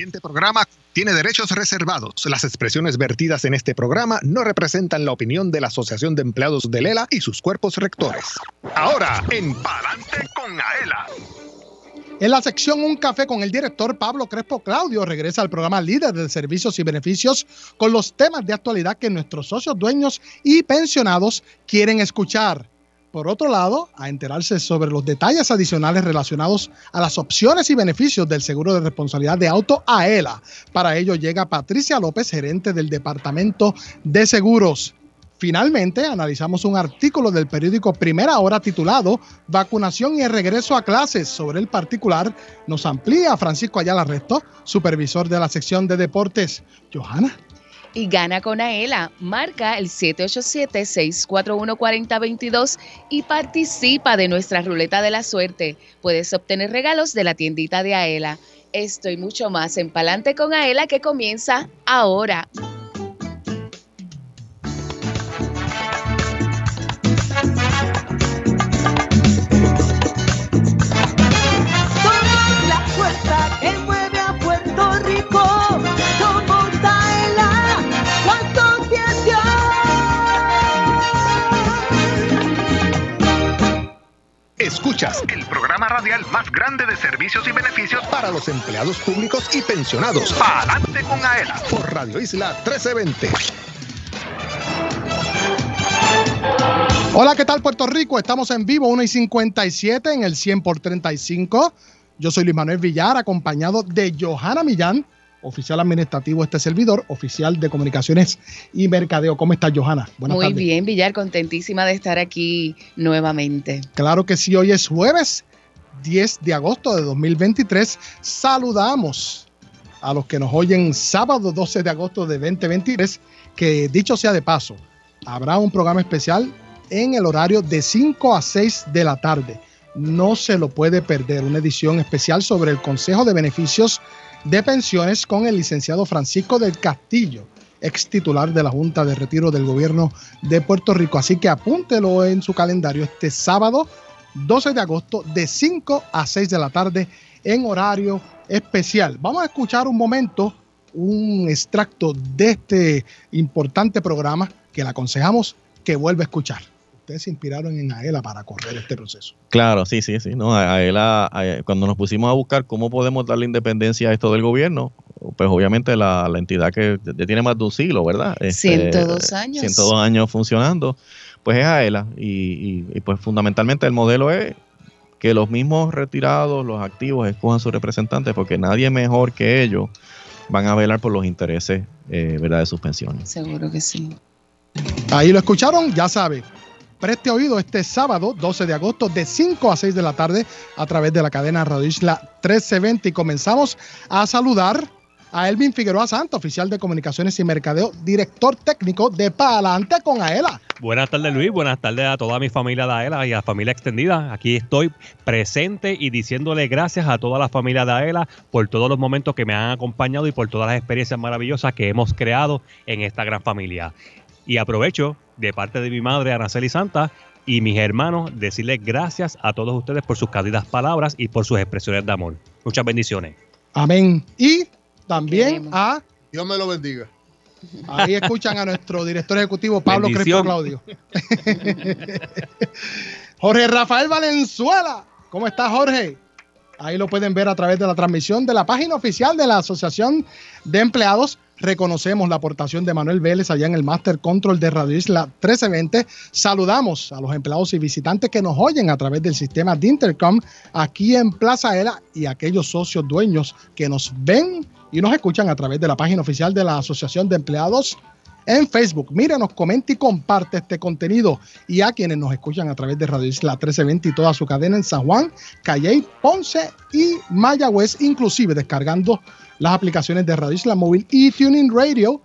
siguiente programa tiene derechos reservados. Las expresiones vertidas en este programa no representan la opinión de la Asociación de Empleados de Lela y sus cuerpos rectores. Ahora, en Palante con Aela. En la sección Un Café con el director Pablo Crespo Claudio regresa al programa Líder de Servicios y Beneficios con los temas de actualidad que nuestros socios, dueños y pensionados quieren escuchar. Por otro lado, a enterarse sobre los detalles adicionales relacionados a las opciones y beneficios del seguro de responsabilidad de auto AELA. Para ello llega Patricia López, gerente del Departamento de Seguros. Finalmente, analizamos un artículo del periódico Primera Hora titulado Vacunación y regreso a clases sobre el particular. Nos amplía Francisco Ayala Resto, supervisor de la sección de deportes. Johanna y gana con Aela. Marca el 787-641-4022 y participa de nuestra ruleta de la suerte. Puedes obtener regalos de la tiendita de Aela. Esto y mucho más en Palante con Aela que comienza ahora. Escuchas el programa radial más grande de servicios y beneficios para los empleados públicos y pensionados. Adelante con AELA por Radio Isla 1320. Hola, ¿qué tal Puerto Rico? Estamos en vivo 1 y 57 en el 100 por 35. Yo soy Luis Manuel Villar, acompañado de Johanna Millán oficial administrativo este servidor, oficial de comunicaciones y mercadeo. ¿Cómo estás, Johanna? Buenas Muy bien, Villar, contentísima de estar aquí nuevamente. Claro que sí, hoy es jueves 10 de agosto de 2023. Saludamos a los que nos oyen sábado 12 de agosto de 2023, que dicho sea de paso, habrá un programa especial en el horario de 5 a 6 de la tarde. No se lo puede perder, una edición especial sobre el Consejo de Beneficios de pensiones con el licenciado Francisco del Castillo, ex titular de la Junta de Retiro del Gobierno de Puerto Rico. Así que apúntelo en su calendario este sábado 12 de agosto de 5 a 6 de la tarde en horario especial. Vamos a escuchar un momento un extracto de este importante programa que le aconsejamos que vuelva a escuchar se inspiraron en AELA para correr este proceso. Claro, sí, sí, sí. No, AELA, cuando nos pusimos a buscar cómo podemos darle independencia a esto del gobierno, pues obviamente la, entidad que ya tiene más de un siglo, ¿verdad? 102 este, años. 102 años funcionando, pues es AELA. Y, y, pues fundamentalmente el modelo es que los mismos retirados, los activos, escojan sus representantes, porque nadie mejor que ellos van a velar por los intereses eh, ¿verdad? de sus pensiones. Seguro que sí. Ahí lo escucharon, ya sabe, Preste oído este sábado 12 de agosto de 5 a 6 de la tarde a través de la cadena Radio Isla 1320 y comenzamos a saludar a Elvin Figueroa Santo, oficial de comunicaciones y mercadeo, director técnico de Palante con Aela. Buenas tardes Luis, buenas tardes a toda mi familia de Aela y a la familia extendida. Aquí estoy presente y diciéndole gracias a toda la familia de Aela por todos los momentos que me han acompañado y por todas las experiencias maravillosas que hemos creado en esta gran familia. Y aprovecho de parte de mi madre, Araceli Santa, y mis hermanos, decirles gracias a todos ustedes por sus cálidas palabras y por sus expresiones de amor. Muchas bendiciones. Amén. Y también a... Dios me lo bendiga. Ahí escuchan a nuestro director ejecutivo Pablo Crespo Claudio. Jorge Rafael Valenzuela. ¿Cómo está Jorge? Ahí lo pueden ver a través de la transmisión de la página oficial de la Asociación de Empleados reconocemos la aportación de Manuel Vélez allá en el Master Control de Radio Isla 1320. Saludamos a los empleados y visitantes que nos oyen a través del sistema de Intercom aquí en Plaza Era y aquellos socios dueños que nos ven y nos escuchan a través de la página oficial de la Asociación de Empleados en Facebook. Mírenos, comenta y comparte este contenido. Y a quienes nos escuchan a través de Radio Isla 1320 y toda su cadena en San Juan, Calley, Ponce y Mayagüez, inclusive descargando las aplicaciones de Radio Isla Móvil y Tuning Radio,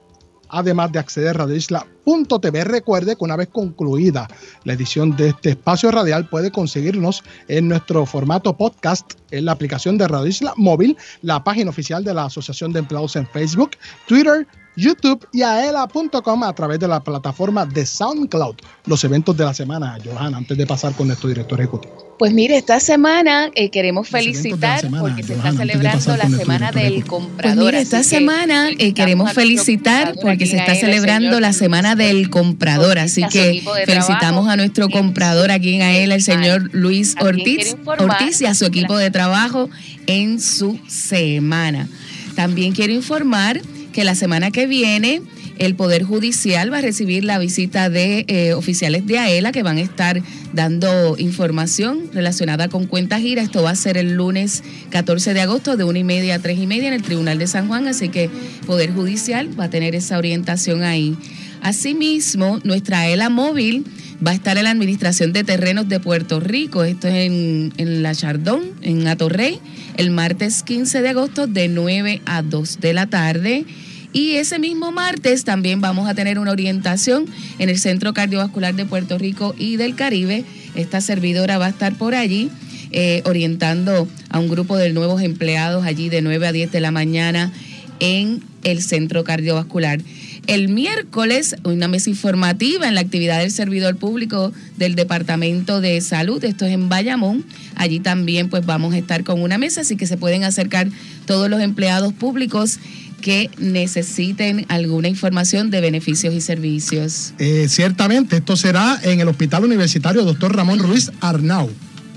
además de acceder a radioisla.com aela.tv. Recuerde que una vez concluida la edición de este espacio radial puede conseguirnos en nuestro formato podcast en la aplicación de Radio Isla Móvil, la página oficial de la Asociación de Empleados en Facebook, Twitter, YouTube y aela.com a través de la plataforma de SoundCloud. Los eventos de la semana, Johanna, antes de pasar con nuestro director ejecutivo. Pues mire, esta semana eh, queremos felicitar porque se está celebrando la semana del comprador. Pues mire, esta semana eh, queremos felicitar porque se está celebrando la semana del comprador. Así que felicitamos a nuestro comprador aquí en AELA, el señor Luis Ortiz, Ortiz y a su equipo de trabajo en su semana. También quiero informar que la semana que viene el Poder Judicial va a recibir la visita de eh, oficiales de AELA que van a estar dando información relacionada con cuentas gira. Esto va a ser el lunes 14 de agosto de una y media a tres y media en el Tribunal de San Juan, así que Poder Judicial va a tener esa orientación ahí. Asimismo, nuestra AELA móvil va a estar en la Administración de Terrenos de Puerto Rico. Esto es en, en La Chardón, en Atorrey, el martes 15 de agosto de 9 a 2 de la tarde. Y ese mismo martes también vamos a tener una orientación en el Centro Cardiovascular de Puerto Rico y del Caribe. Esta servidora va a estar por allí eh, orientando a un grupo de nuevos empleados allí de 9 a 10 de la mañana en el Centro Cardiovascular. El miércoles, una mesa informativa en la actividad del servidor público del Departamento de Salud, esto es en Bayamón. Allí también pues vamos a estar con una mesa, así que se pueden acercar todos los empleados públicos que necesiten alguna información de beneficios y servicios. Eh, ciertamente, esto será en el Hospital Universitario Dr. Ramón Ruiz Arnau.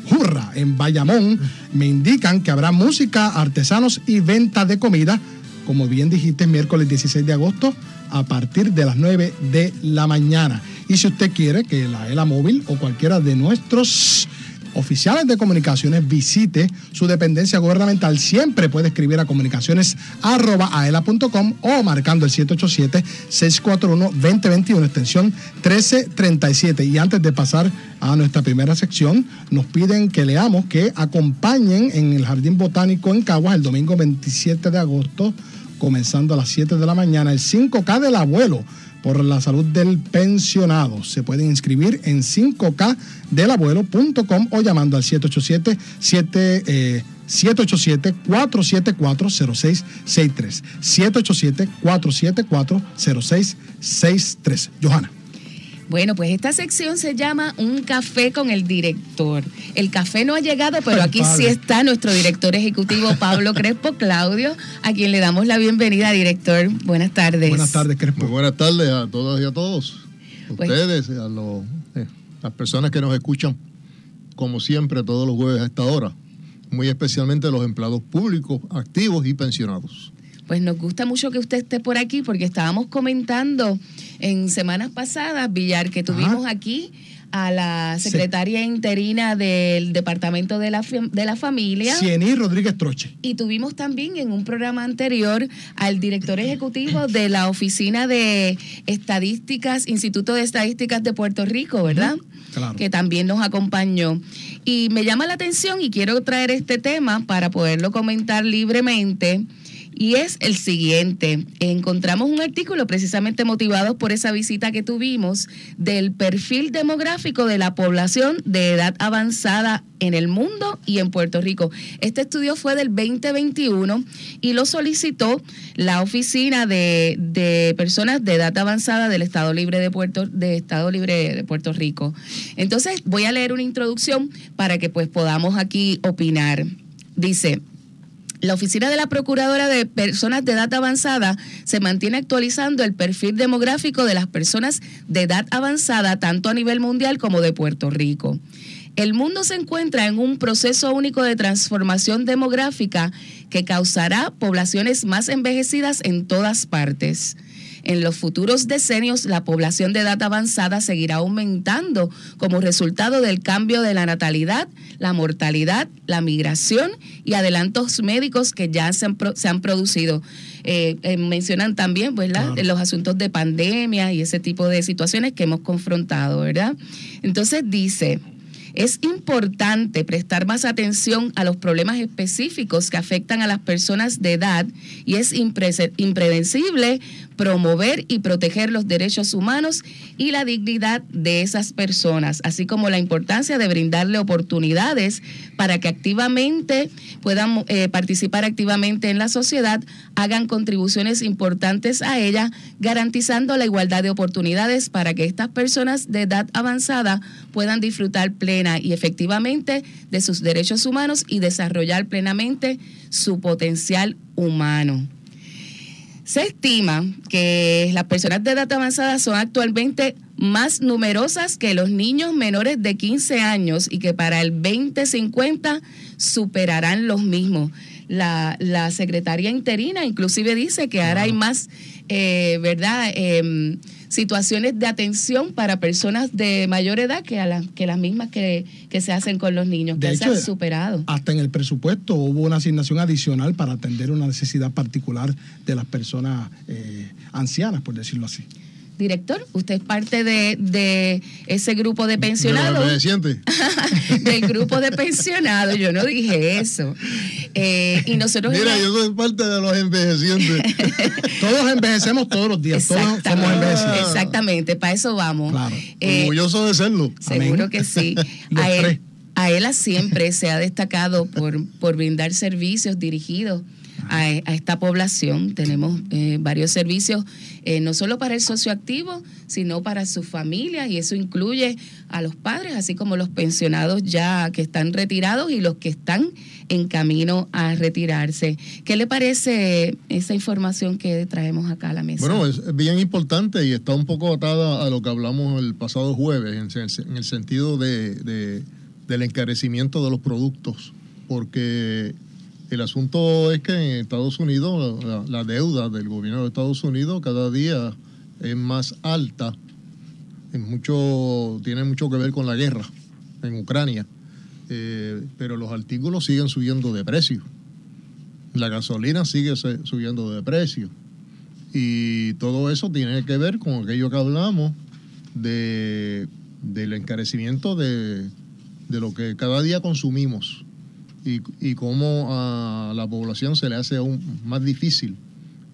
Jurra, en Bayamón, me indican que habrá música, artesanos y venta de comida, como bien dijiste, miércoles 16 de agosto a partir de las 9 de la mañana. Y si usted quiere que la ELA móvil o cualquiera de nuestros oficiales de comunicaciones visite su dependencia gubernamental, siempre puede escribir a comunicaciones.aela.com o marcando el 787-641-2021, extensión 1337. Y antes de pasar a nuestra primera sección, nos piden que leamos que acompañen en el Jardín Botánico en Caguas el domingo 27 de agosto, comenzando a las 7 de la mañana, el 5K del abuelo por la salud del pensionado. Se pueden inscribir en 5kdelabuelo.com o llamando al 787 787 474 0663 787 474 0663 Johanna. Bueno, pues esta sección se llama Un café con el director. El café no ha llegado, pero aquí sí está nuestro director ejecutivo Pablo Crespo Claudio, a quien le damos la bienvenida, director. Buenas tardes. Buenas tardes, Crespo. Muy buenas tardes a todas y a todos. A pues ustedes, a eh, las personas que nos escuchan, como siempre, todos los jueves a esta hora. Muy especialmente los empleados públicos, activos y pensionados pues nos gusta mucho que usted esté por aquí porque estábamos comentando en semanas pasadas, Villar, que tuvimos aquí a la secretaria interina del Departamento de la, de la Familia. Ciení Rodríguez Troche. Y tuvimos también en un programa anterior al director ejecutivo de la Oficina de Estadísticas, Instituto de Estadísticas de Puerto Rico, ¿verdad? Claro. Que también nos acompañó. Y me llama la atención y quiero traer este tema para poderlo comentar libremente y es el siguiente. Encontramos un artículo precisamente motivado por esa visita que tuvimos del perfil demográfico de la población de edad avanzada en el mundo y en Puerto Rico. Este estudio fue del 2021 y lo solicitó la Oficina de, Personas de Edad Avanzada del Estado Libre de Puerto, de Estado Libre de Puerto Rico. Entonces voy a leer una introducción para que pues podamos aquí opinar. Dice, la Oficina de la Procuradora de Personas de Edad Avanzada se mantiene actualizando el perfil demográfico de las personas de edad avanzada tanto a nivel mundial como de Puerto Rico. El mundo se encuentra en un proceso único de transformación demográfica que causará poblaciones más envejecidas en todas partes. En los futuros decenios, la población de edad avanzada seguirá aumentando como resultado del cambio de la natalidad, la mortalidad, la migración y adelantos médicos que ya se han, producido. Eh, eh, mencionan también pues, los asuntos de pandemia y ese tipo de situaciones que hemos confrontado, ¿verdad? Entonces dice... Es importante prestar más atención a los problemas específicos que afectan a las personas de edad y es impredecible promover y proteger los derechos humanos y la dignidad de esas personas, así como la importancia de brindarle oportunidades para que activamente puedan eh, participar activamente en la sociedad, hagan contribuciones importantes a ella, garantizando la igualdad de oportunidades para que estas personas de edad avanzada puedan disfrutar plena y efectivamente de sus derechos humanos y desarrollar plenamente su potencial humano. Se estima que las personas de edad avanzada son actualmente más numerosas que los niños menores de 15 años y que para el 2050 superarán los mismos. La, la secretaria interina inclusive dice que ahora hay más, eh, ¿verdad? Em, situaciones de atención para personas de mayor edad que, a que las mismas que, se hacen con los niños, que se han superado. Hasta en el presupuesto hubo una asignación adicional para atender una necesidad particular de las personas eh, ancianas, por decirlo así director, usted es parte de, ese grupo de pensionados. del grupo de pensionados, yo no dije eso. Eh, y nosotros. Mira, yo soy parte de los envejecientes. todos envejecemos todos los días, todos somos envejecientes. Exactamente, para eso vamos. Claro. Eh, Orgulloso de serlo. Seguro que sí. a él, a él siempre se ha destacado por, por brindar servicios dirigidos a, esta población. Tenemos eh, varios servicios, eh, no solo para el socioactivo, sino para sus familias, y eso incluye a los padres, así como los pensionados ya que están retirados y los que están en camino a retirarse. ¿Qué le parece esa información que traemos acá a la mesa? Bueno, es bien importante y está un poco atada a lo que hablamos el pasado jueves, en, el sentido de, del encarecimiento de los productos, porque el asunto es que en Estados Unidos la, deuda del gobierno de Estados Unidos cada día es más alta. mucho, tiene mucho que ver con la guerra en Ucrania. Eh, pero los artículos siguen subiendo de precio. La gasolina sigue subiendo de precio. Y todo eso tiene que ver con aquello que hablamos de, del encarecimiento de, de lo que cada día consumimos y, y cómo a la población se le hace aún más difícil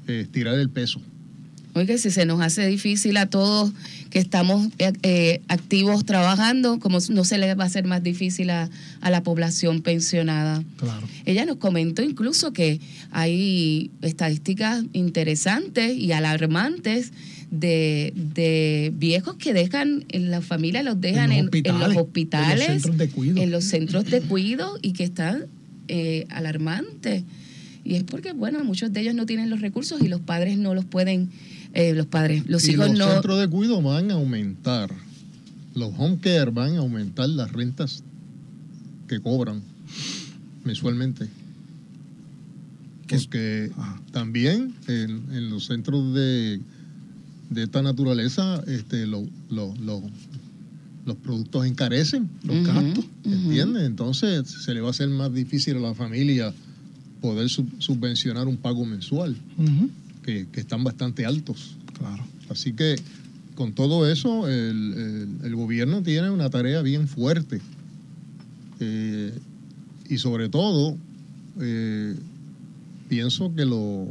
estirar el peso. Oiga, si se nos hace difícil a todos que estamos eh, eh, activos trabajando, como no se le va a hacer más difícil a, la población pensionada. Claro. Ella nos comentó incluso que hay estadísticas interesantes y alarmantes de, viejos que dejan, en la familia los dejan en, los hospitales, en los centros de cuido, en los centros de cuido y que están eh, alarmantes. Y es porque, bueno, muchos de ellos no tienen los recursos y los padres no los pueden, eh, los padres, los hijos los no. Los centros de cuido van a aumentar, los home care van a aumentar las rentas que cobran mensualmente. Porque también en los centros de de esta naturaleza, este, los productos encarecen, los gastos, ¿entiendes? Entonces se le va a hacer más difícil a la familia poder subvencionar un pago mensual, que, están bastante altos. Claro. Así que con todo eso, el, gobierno tiene una tarea bien fuerte. Eh, y sobre todo, eh, pienso que lo,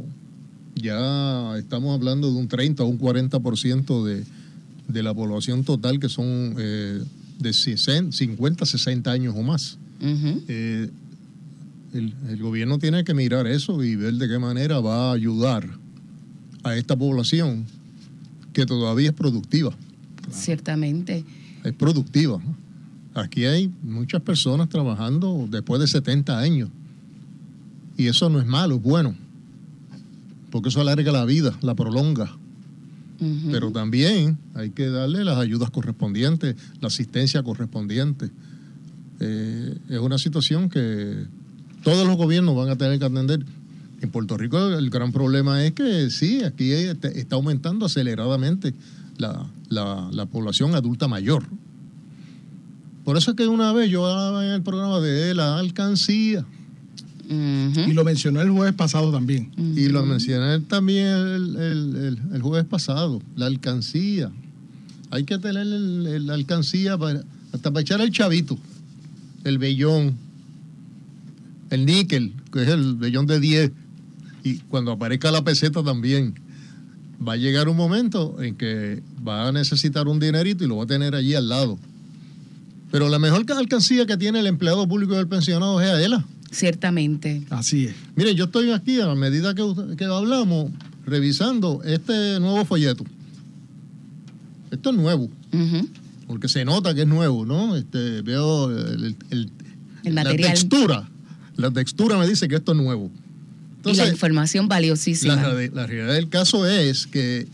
ya estamos hablando de un 30 o un 40% de, de la población total que son eh, de 50, 60 años o más. Eh, el, gobierno tiene que mirar eso y ver de qué manera va a ayudar a esta población que todavía es productiva. Ciertamente. Es productiva. Aquí hay muchas personas trabajando después de 70 años. Y eso no es malo, es bueno porque eso alarga la vida, la prolonga. Pero también hay que darle las ayudas correspondientes, la asistencia correspondiente. Eh, es una situación que todos los gobiernos van a tener que atender. En Puerto Rico el gran problema es que sí, aquí está aumentando aceleradamente la, la población adulta mayor. Por eso es que una vez yo hablaba en el programa de la alcancía, y lo mencionó el jueves pasado también. Y lo mencioné también el, el, jueves pasado, la alcancía. Hay que tener la alcancía para, hasta para echar el chavito, el vellón, el níquel, que es el vellón de 10, y cuando aparezca la peseta también. va a llegar un momento en que va a necesitar un dinerito y lo va a tener allí al lado. Pero la mejor alcancía que tiene el empleado público del pensionado es AELA. Ciertamente. Así es. Miren, yo estoy aquí a medida que, que hablamos, revisando este nuevo folleto. Esto es nuevo. Porque se nota que es nuevo, ¿no? Este, veo el, la textura. La textura me dice que esto es nuevo. y la información valiosísima. La, la realidad del caso es que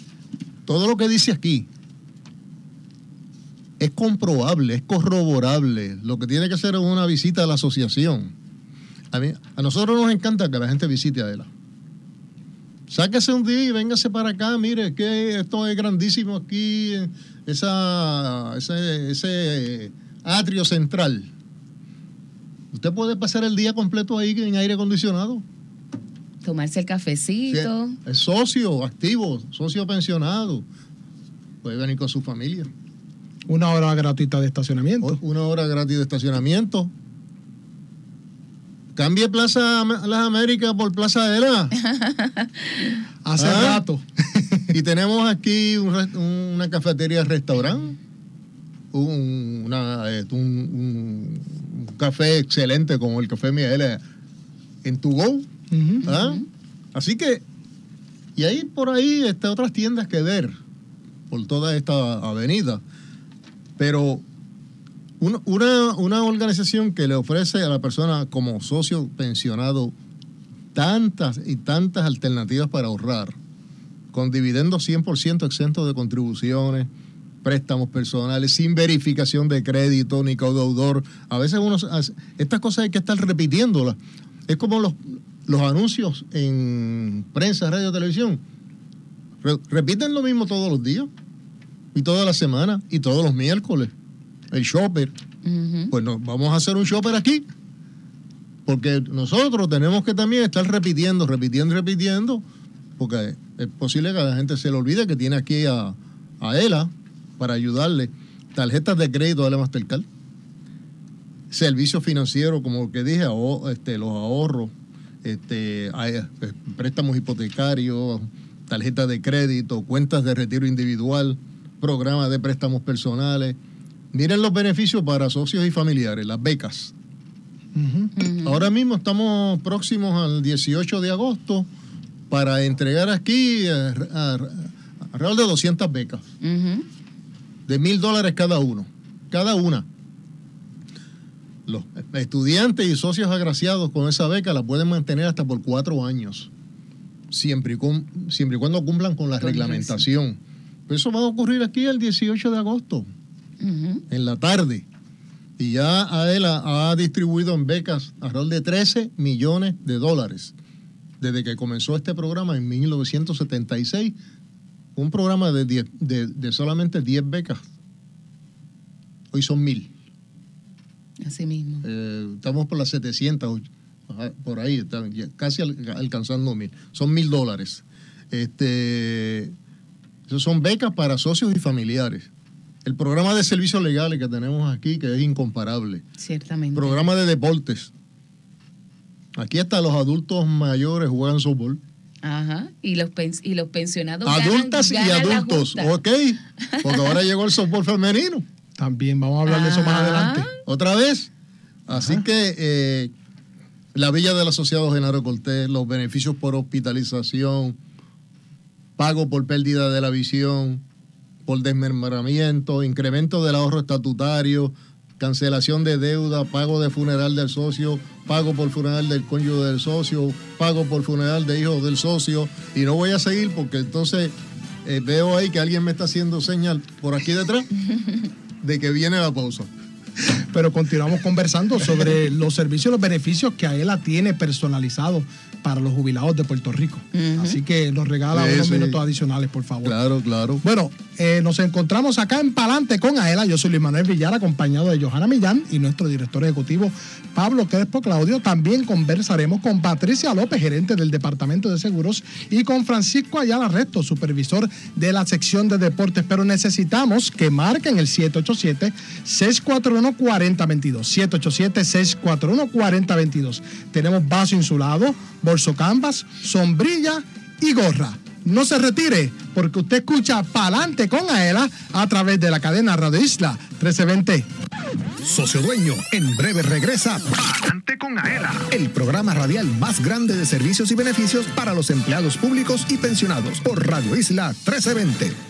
todo lo que dice aquí es comprobable, es corroborable. Lo que tiene que hacer es una visita a la asociación. A, mí, a nosotros nos encanta que la gente visite a ella. Sáquese un día y véngase para acá. Mire, que esto es grandísimo aquí, esa, ese, ese atrio central. Usted puede pasar el día completo ahí en aire acondicionado. Tomarse el cafecito. es socio activo, socio pensionado. Puede venir con su familia. Una hora gratuita de estacionamiento. Una hora gratis de estacionamiento. Cambie Plaza Las Américas por Plaza de la. Hace ¿Ah? rato. y tenemos aquí una cafetería restaurante. Un, eh, un, café excelente como el café Miguel en Tu Go. ¿Ah? Así que, y ahí por ahí está otras tiendas que ver por toda esta avenida. Pero una, una, organización que le ofrece a la persona como socio pensionado tantas y tantas alternativas para ahorrar, con dividendos 100% exentos de contribuciones, préstamos personales, sin verificación de crédito ni codeudor. A veces uno, estas cosas hay que estar repitiéndolas. Es como los, los anuncios en prensa, radio, televisión. repiten lo mismo todos los días y toda la semana y todos los miércoles. El shopper. Pues no, vamos a hacer un shopper aquí. Porque nosotros tenemos que también estar repitiendo, repitiendo, repitiendo. Porque es posible que a la gente se le olvide que tiene aquí a, a ELA para ayudarle. Tarjetas de crédito de la Mastercard. Servicios financieros, como que dije, este, los ahorros, este, eh, préstamos hipotecarios, tarjetas de crédito, cuentas de retiro individual programas de préstamos personales. Miren los beneficios para socios y familiares, las becas. Ahora mismo estamos próximos al 18 de agosto para entregar aquí alrededor de 200 becas. De mil dólares cada uno. Cada una. Los estudiantes y socios agraciados con esa beca la pueden mantener hasta por cuatro años. Siempre y, siempre y cuando cumplan con la reglamentación eso va a ocurrir aquí el 18 de agosto, en la tarde. Y ya AELA ha distribuido en becas alrededor de 13 millones de dólares desde que comenzó este programa en 1976. Un programa de, de, solamente 10 becas. Hoy son mil. Así mismo. Eh, estamos por las 700, por ahí, casi alcanzando mil. Son mil dólares. Este, son becas para socios y familiares. El programa de servicios legales que tenemos aquí, que es incomparable. Ciertamente. Programa de deportes. Aquí hasta los adultos mayores juegan softball. Ajá. Y los, y los pensionados. Adultas y adultos, ok. Porque ahora llegó el softball femenino. También vamos a hablar de eso más adelante. Otra vez. Así que eh, la Villa del Asociado Genaro Cortés, los beneficios por hospitalización, pago por pérdida de la visión, por desmembramiento, incremento del ahorro estatutario, cancelación de deuda, pago de funeral del socio, pago por funeral del cónyuge del socio, pago por funeral de hijos del socio. Y no voy a seguir porque entonces eh, veo ahí que alguien me está haciendo señal por aquí detrás de que viene la pausa. Pero continuamos conversando sobre los servicios y los beneficios que AELA tiene personalizados para los jubilados de Puerto Rico. Así que nos regala unos minutos adicionales, por favor. Claro, claro. Bueno, eh, nos encontramos acá en Palante con Aela. Yo soy Luis Manuel Villar, acompañado de Johanna Millán y nuestro director ejecutivo Pablo Crespo Claudio. También conversaremos con Patricia López, gerente del Departamento de Seguros, y con Francisco Ayala Resto, supervisor de la sección de deportes. Pero necesitamos que marquen el 787-641-4022. 787-641-4022. Tenemos vaso insulado, bolso canvas, sombrilla y gorra. No se retire, porque usted escucha Palante con Aela a través de la cadena Radio Isla 1320. Socio Dueño, en breve regresa Palante con Aela, el programa radial más grande de servicios y beneficios para los empleados públicos y pensionados por Radio Isla 1320.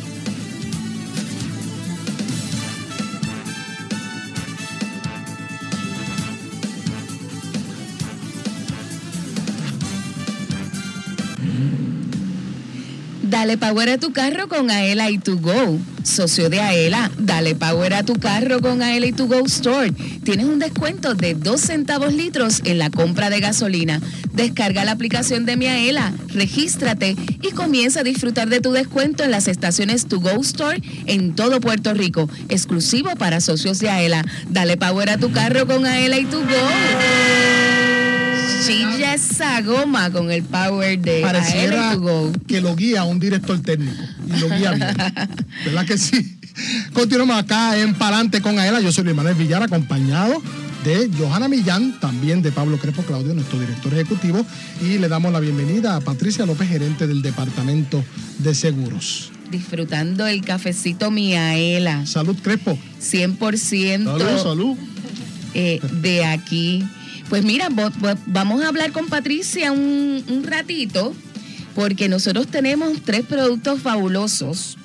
Dale power a tu carro con Aela y To Go. Socio de Aela, dale power a tu carro con Aela y To Go Store. Tienes un descuento de 2 centavos litros en la compra de gasolina. Descarga la aplicación de mi Aela, regístrate y comienza a disfrutar de tu descuento en las estaciones To Go Store en todo Puerto Rico, exclusivo para socios de Aela. Dale power a tu carro con Aela y To Go chilla esa goma con el power de Pareciera que lo guía un director técnico y lo guía bien. ¿Verdad que sí? Continuamos acá en Palante con Aela. Yo soy Luis Manuel Villar, acompañado de Johanna Millán, también de Pablo Crepo Claudio, nuestro director ejecutivo, y le damos la bienvenida a Patricia López, gerente del Departamento de Seguros. Disfrutando el cafecito Miaela. Salud, Crepo. 100% salud, salud. Eh, de aquí. Pues mira, vamos a hablar con Patricia un, ratito, porque nosotros tenemos tres productos fabulosos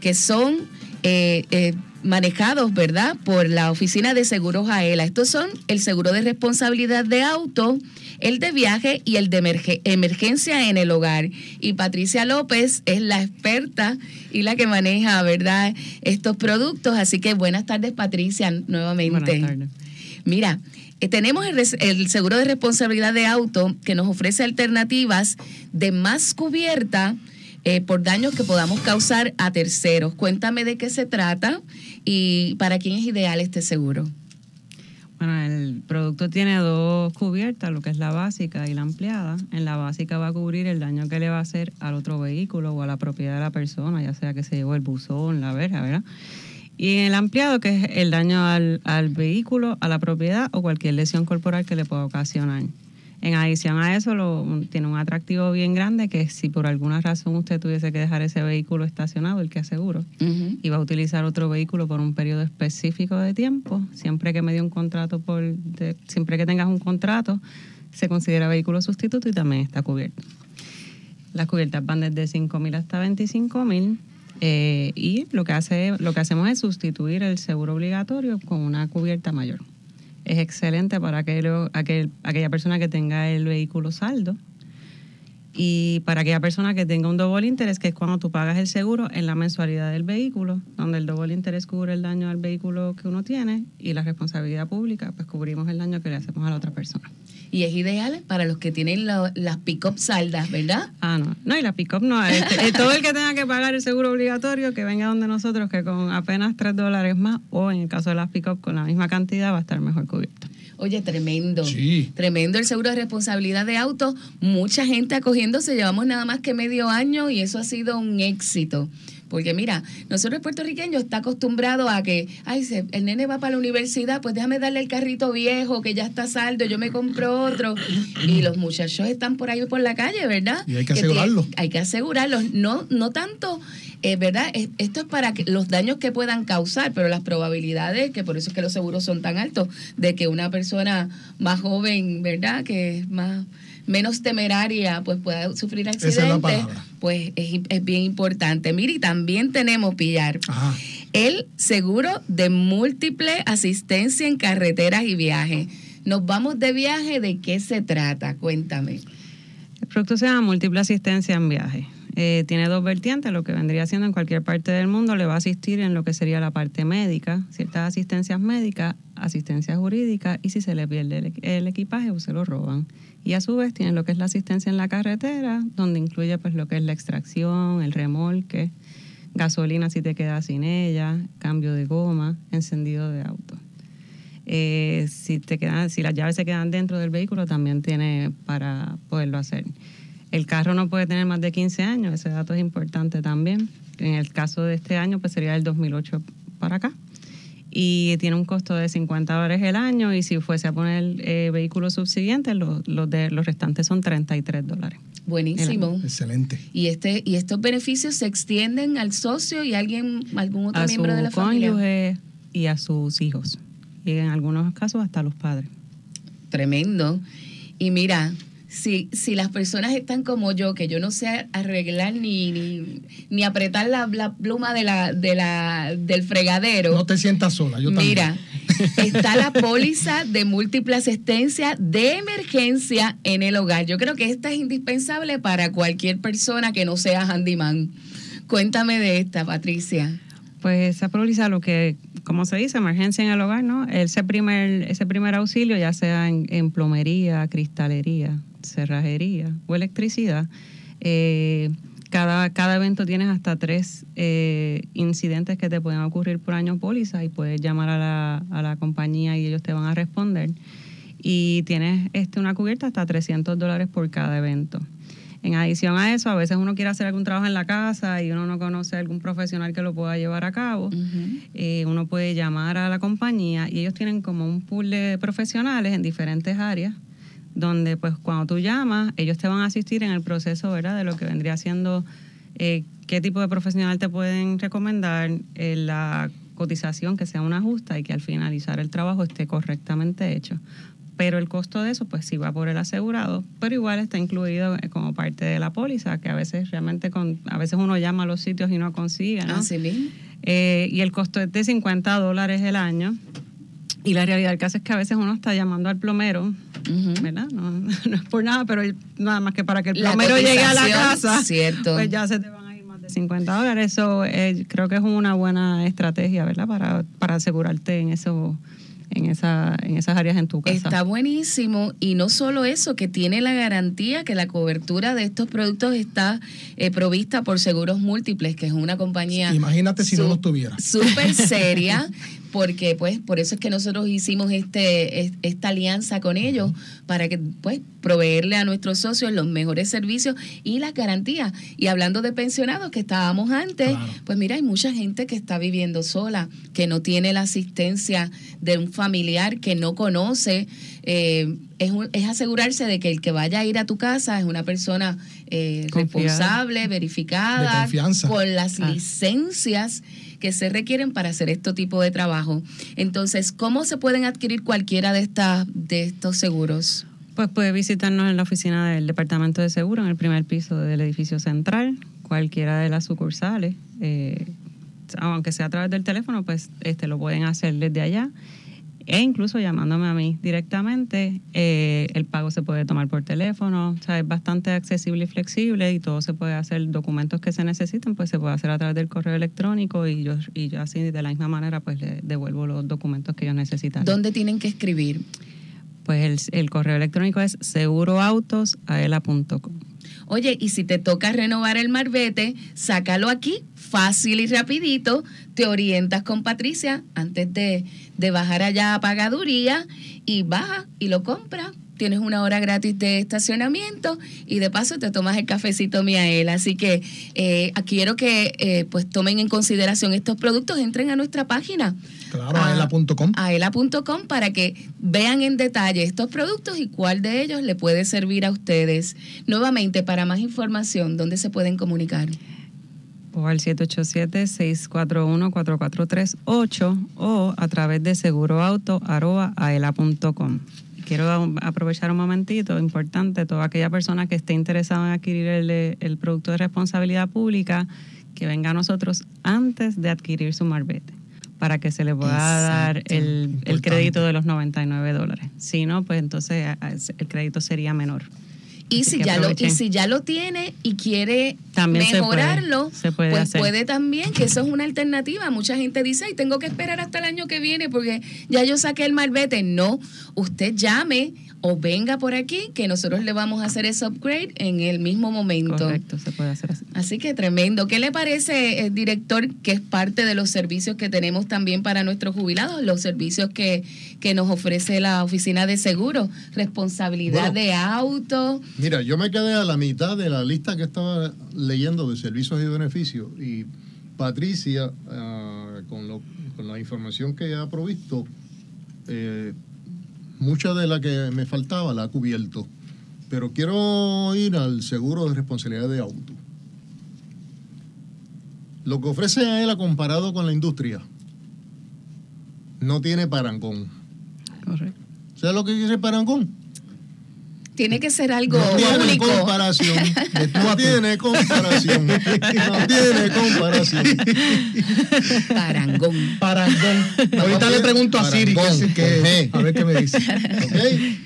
que son eh, eh, manejados, ¿verdad?, por la Oficina de Seguros AELA. Estos son el seguro de responsabilidad de auto, el de viaje y el de emergencia en el hogar. Y Patricia López es la experta y la que maneja, ¿verdad?, estos productos. Así que buenas tardes, Patricia, nuevamente. Buenas tardes. Mira, tenemos el, seguro de responsabilidad de auto que nos ofrece alternativas de más cubierta eh, por daños que podamos causar a terceros. Cuéntame de qué se trata y para quién es ideal este seguro. Bueno, el producto tiene dos cubiertas, lo que es la básica y la ampliada. En la básica va a cubrir el daño que le va a hacer al otro vehículo o a la propiedad de la persona, ya sea que se llevó el buzón, la verja, ¿verdad? Y en el ampliado, que es el daño al, al vehículo, a la propiedad o cualquier lesión corporal que le pueda ocasionar. En adición a eso, lo, tiene un atractivo bien grande que si por alguna razón usted tuviese que dejar ese vehículo estacionado, el que aseguro, y va a utilizar otro vehículo por un periodo específico de tiempo, siempre que me dio un contrato por, siempre que tengas un contrato, se considera vehículo sustituto y también está cubierto. Las cubiertas van desde 5.000 hasta 25.000 eh, y lo que, hace, lo que hacemos es sustituir el seguro obligatorio con una cubierta mayor. Es excelente para aquel, aquella persona que tenga el vehículo saldo y para aquella persona que tenga un doble interés, que es cuando tú pagas el seguro en la mensualidad del vehículo, donde el doble interés cubre el daño al vehículo que uno tiene y la responsabilidad pública, pues cubrimos el daño que le hacemos a la otra persona. Y es ideal para los que tienen las pick-up saldas, ¿verdad? Ah, no. No, y la pick-up no. Este, todo el que tenga que pagar el seguro obligatorio, que venga donde nosotros, que con apenas 3 dólares más, o en el caso de las pick-up con la misma cantidad, va a estar mejor cubierto. Oye, tremendo. Sí. Tremendo el seguro de responsabilidad de auto. Mucha gente acogiéndose. Llevamos nada más que medio año y eso ha sido un éxito. Porque mira, nosotros puertorriqueños está acostumbrado a que, ay, el nene va para la universidad, pues déjame darle el carrito viejo que ya está saldo, yo me compro otro. Y los muchachos están por ahí por la calle, ¿verdad? Y hay que, asegurarlos. Hay que asegurarlos. No, no tanto eh, ¿verdad? Esto es para que los daños que puedan causar, pero las probabilidades, que por eso es que los seguros son tan altos, de que una persona más joven, ¿verdad? Que es más menos temeraria, pues pueda sufrir accidentes, pues es, bien importante. Mire, y también tenemos, Pillar, el seguro de múltiple asistencia en carreteras y viajes. Nos vamos de viaje, ¿de qué se trata? Cuéntame. El producto se llama múltiple asistencia en viaje. Eh, tiene dos vertientes, lo que vendría siendo en cualquier parte del mundo, le va a asistir en lo que sería la parte médica, ciertas asistencias médicas, asistencia jurídica y si se le pierde el, equipaje o se lo roban. Y a su vez tiene lo que es la asistencia en la carretera, donde incluye pues lo que es la extracción, el remolque, gasolina si te quedas sin ella, cambio de goma, encendido de auto. Eh, si, te quedan, si las llaves se quedan dentro del vehículo, también tiene para poderlo hacer. El carro no puede tener más de 15 años, ese dato es importante también. En el caso de este año, pues sería del 2008 para acá. Y tiene un costo de 50 dólares el año y si fuese a poner eh, vehículos subsiguientes, los, de, los restantes son 33 dólares. Buenísimo. Excelente. ¿Y este y estos beneficios se extienden al socio y a alguien, algún otro miembro de la familia? Y a sus hijos. Y en algunos casos hasta los padres. Tremendo. Y mira, si, si las personas están como yo, que yo no sé arreglar ni, ni, apretar la, pluma de la, de la, del fregadero. No te sientas sola, yo también. Mira, está la póliza de múltiple asistencia de emergencia en el hogar. Yo creo que esta es indispensable para cualquier persona que no sea handyman. Cuéntame de esta, Patricia. Pues esa póliza lo que, como se dice, emergencia en el hogar, ¿no? Ese primer, ese primer auxilio, ya sea en, plomería, cristalería, cerrajería o electricidad, eh, cada, cada evento tienes hasta tres eh, incidentes que te pueden ocurrir por año póliza y puedes llamar a la, a la compañía y ellos te van a responder. Y tienes este, una cubierta hasta 300 dólares por cada evento. En adición a eso, a veces uno quiere hacer algún trabajo en la casa y uno no conoce a algún profesional que lo pueda llevar a cabo. Eh, uno puede llamar a la compañía y ellos tienen como un pool de profesionales en diferentes áreas donde pues cuando tú llamas, ellos te van a asistir en el proceso, ¿verdad? De lo que vendría siendo eh, qué tipo de profesional te pueden recomendar, eh, la cotización que sea una justa y que al finalizar el trabajo esté correctamente hecho. Pero el costo de eso, pues sí va por el asegurado, pero igual está incluido eh, como parte de la póliza, que a veces realmente, con, a veces uno llama a los sitios y no consigue, ¿no? Así mismo. y el costo es de 50 dólares el año. Y la realidad del caso es que a veces uno está llamando al plomero ¿verdad? No, es por nada, pero nada más que para que el plomero llegue a la casa, cierto. pues ya se te van a ir más de 50 dólares. Eso eh, creo que es una buena estrategia, ¿verdad? Para, para asegurarte en eso en, esa, en esas áreas en tu casa. Está buenísimo y no solo eso, que tiene la garantía que la cobertura de estos productos está eh, provista por Seguros Múltiples, que es una compañía... Imagínate si no lo tuviera. Súper seria, porque pues por eso es que nosotros hicimos este esta alianza con ellos para que pues proveerle a nuestros socios los mejores servicios y las garantías. Y hablando de pensionados que estábamos antes, pues mira, hay mucha gente que está viviendo sola, que no tiene la asistencia de un familiar que no conoce. Eh, es, es, asegurarse de que el que vaya a ir a tu casa es una persona eh, responsable, verificada, con las licencias que se requieren para hacer este tipo de trabajo. Entonces, ¿cómo se pueden adquirir cualquiera de, estas de estos seguros? Pues puede visitarnos en la oficina del Departamento de Seguro, en el primer piso del edificio central, cualquiera de las sucursales. Eh, aunque sea a través del teléfono, pues este lo pueden hacer desde allá e incluso llamándome a mí directamente, eh, el pago se puede tomar por teléfono, o sea, es bastante accesible y flexible y todo se puede hacer, documentos que se necesiten, pues se puede hacer a través del correo electrónico y yo, y yo así de la misma manera pues le devuelvo los documentos que ellos necesitan. ¿Dónde tienen que escribir? Pues el, el correo electrónico es seguroautosaela.com. Oye, y si te toca renovar el marbete, sácalo aquí, fácil y rapidito. Te orientas con Patricia antes de, de bajar allá a pagaduría y baja y lo compra tienes una hora gratis de estacionamiento y de paso te tomas el cafecito Miael. Así que eh, quiero que eh, pues tomen en consideración estos productos, entren a nuestra página. Claro, aela.com. Aela.com para que vean en detalle estos productos y cuál de ellos le puede servir a ustedes. Nuevamente, para más información, ¿dónde se pueden comunicar? O al 787-641-4438 o a través de seguroauto.aela.com quiero aprovechar un momentito, importante, toda aquella persona que esté interesada en adquirir el, producto de responsabilidad pública, que venga a nosotros antes de adquirir su marbete para que se le pueda dar el, el, crédito de los 99 dólares. Si no, pues entonces el crédito sería menor. Y si, ya lo, y si ya lo tiene y quiere mejorarlo, pues puede también, que eso es una alternativa. Mucha gente dice, ay, tengo que esperar hasta el año que viene porque ya yo saqué el malvete. No, usted llame o venga por aquí que nosotros le vamos a hacer ese upgrade en el mismo momento. Correcto, se puede hacer así. Así que tremendo. ¿Qué le parece, eh, director, que es parte de los servicios que tenemos también para nuestros jubilados, los servicios que, que nos ofrece la oficina de seguro, responsabilidad de auto? Mira, yo me quedé a la mitad de la lista que estaba leyendo de servicios y beneficios y Patricia, ah, con, lo, con la información que ha provisto, eh, mucha de la que me faltaba la ha cubierto. Pero quiero ir al seguro de responsabilidad de auto. Lo que ofrece a él comparado con la industria no tiene parangón. Correcto. ¿Sabes lo que dice parangón? Tiene que ser algo no tiene comparación. no tiene comparación. No tiene comparación. Parangón. Parangón. Ahorita le pregunto a Siri que, a ver qué me dice. Okay.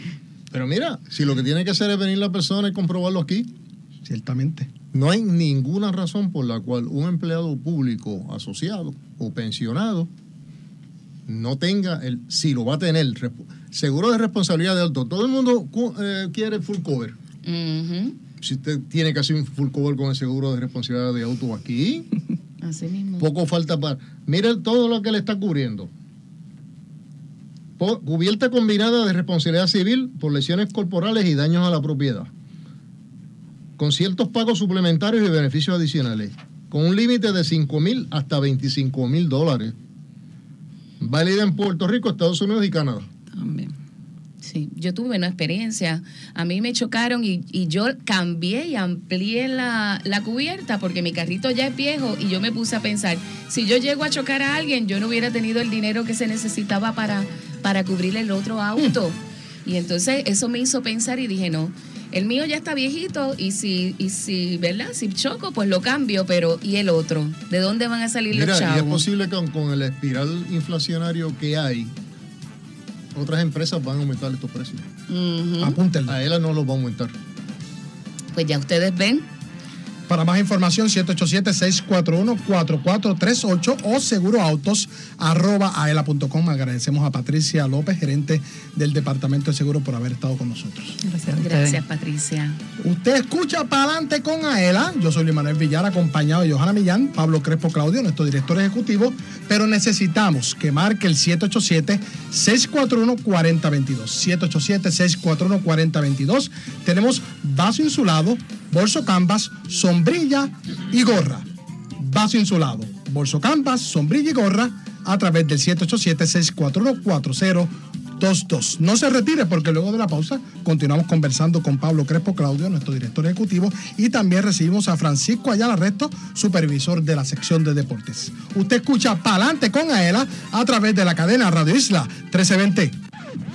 Pero mira, si lo que tiene que hacer es venir la persona y comprobarlo aquí. Ciertamente. No hay ninguna razón por la cual un empleado público asociado o pensionado no tenga el, si lo va a tener, seguro de responsabilidad de auto. Todo el mundo eh, quiere full cover. Si usted tiene que hacer un full cover con el seguro de responsabilidad de auto aquí, Así mismo. poco falta para. Mire todo lo que le está cubriendo. cubierta combinada de responsabilidad civil por lesiones corporales y daños a la propiedad. Con ciertos pagos suplementarios y beneficios adicionales. Con un límite de 5 mil hasta 25 mil dólares. Válida en Puerto Rico, Estados Unidos y Canadá. También. Sí, yo tuve una experiencia. A mí me chocaron y, yo cambié y amplié la, cubierta porque mi carrito ya es viejo y yo me puse a pensar, si yo llego a chocar a alguien, yo no hubiera tenido el dinero que se necesitaba para, para cubrir el otro auto. Y entonces eso me hizo pensar y dije, no, el mío ya está viejito y si, y si, ¿verdad? Si choco, pues lo cambio, pero ¿y el otro? ¿De dónde van a salir los chavos? Y es posible que con, el espiral inflacionario que hay, otras empresas van a aumentar estos precios. Uh A ella no los va a aumentar. Pues ya ustedes ven. Para más información, 787-641-4438 o seguroautos.aela.com. Agradecemos a Patricia López, gerente del Departamento de Seguro, por haber estado con nosotros. Gracias, Gracias Patricia. Usted escucha para adelante con Aela. Yo soy Luis Manuel Villar, acompañado de Johanna Millán, Pablo Crespo Claudio, nuestro director ejecutivo, pero necesitamos que marque el 787-641-4022. 787-641-4022. Tenemos vaso insulado bolso canvas, sombrilla y gorra. Vaso insulado, bolso canvas, sombrilla y gorra a través del 787-641-4022. No se retire porque luego de la pausa continuamos conversando con Pablo Crespo Claudio, nuestro director ejecutivo, y también recibimos a Francisco Ayala Resto, supervisor de la sección de deportes. Usted escucha Palante con Aela a través de la cadena Radio Isla 1320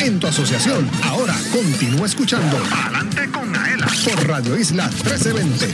En tu asociación. Ahora continúa escuchando Adelante con Aela por Radio Isla 1320.